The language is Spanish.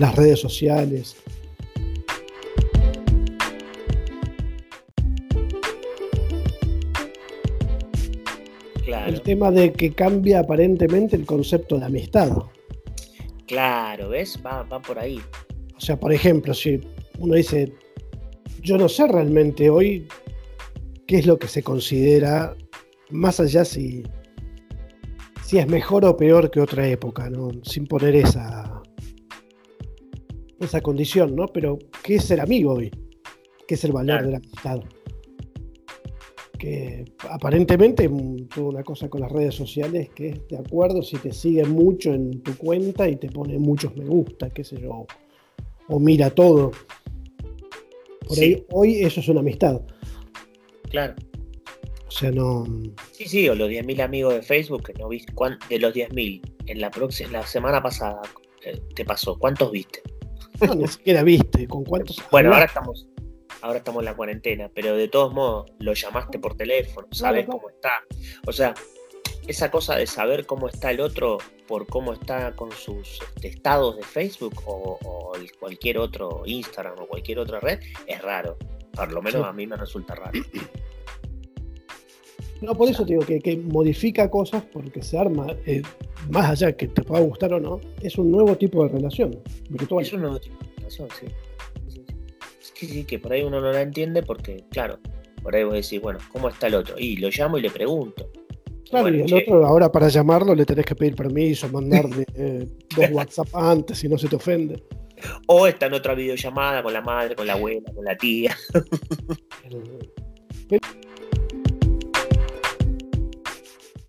las redes sociales. El tema de que cambia aparentemente el concepto de amistad. Claro, ¿ves? Va, va por ahí. O sea, por ejemplo, si uno dice, yo no sé realmente hoy qué es lo que se considera, más allá si, si es mejor o peor que otra época, ¿no? sin poner esa, esa condición, ¿no? Pero, ¿qué es ser amigo hoy? ¿Qué es el valor de la amistad? Que aparentemente tuvo una cosa con las redes sociales que es de acuerdo si te sigue mucho en tu cuenta y te pone muchos me gusta, qué sé yo, o mira todo. Por ahí, hoy eso es una amistad. Claro. O sea, no. Sí, sí, o los 10.000 amigos de Facebook que no viste. De los 10.000, en la, próxima, la semana pasada eh, te pasó, ¿cuántos viste? No, ni siquiera viste. ¿Con cuántos? Bueno, ahora estamos, ahora estamos en la cuarentena, pero de todos modos lo llamaste por teléfono, sabes cómo está. O sea, esa cosa de saber cómo está el otro por cómo está con sus este, estados de Facebook o, cualquier otro Instagram o cualquier otra red es raro. Por lo menos a mí me resulta raro. No, por eso te digo que, modifica cosas porque se arma, eh, más allá que te pueda gustar o no, es un nuevo tipo de relación virtual. Es un nuevo tipo de relación, sí. Sí, sí, que por ahí uno no la entiende porque, claro, por ahí vos decís, bueno, ¿cómo está el otro? Y lo llamo y le pregunto. Claro, y el otro, ahora para llamarlo le tenés que pedir permiso, mandarle eh, dos WhatsApp antes si no se te ofende. O está en otra videollamada con la madre, con la abuela, con la tía.